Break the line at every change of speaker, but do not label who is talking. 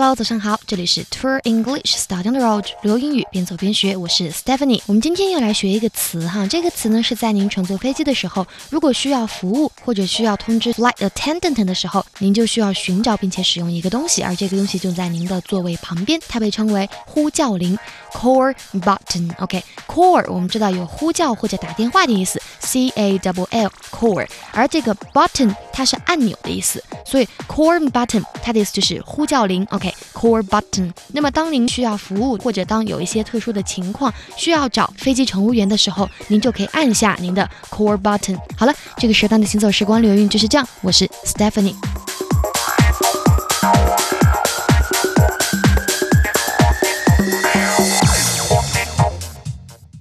Hello，早上好，这里是 Tour English Start on the Road，旅游英语边走边学，我是 Stephanie。我们今天要来学一个词哈，这个词呢是在您乘坐飞机的时候，如果需要服务或者需要通知 flight attendant 的时候，您就需要寻找并且使用一个东西，而这个东西就在您的座位旁边，它被称为呼叫铃 call button。OK，call 我们知道有呼叫或者打电话的意思，C A W L call，而这个 button 它是按钮的意思，所以 call button 它的意思就是呼叫铃。OK，call button。那么，当您需要服务，或者当有一些特殊的情况需要找飞机乘务员的时候，您就可以按下您的 core button。好了，这个时段的行走时光留韵就是这样。我是 Stephanie。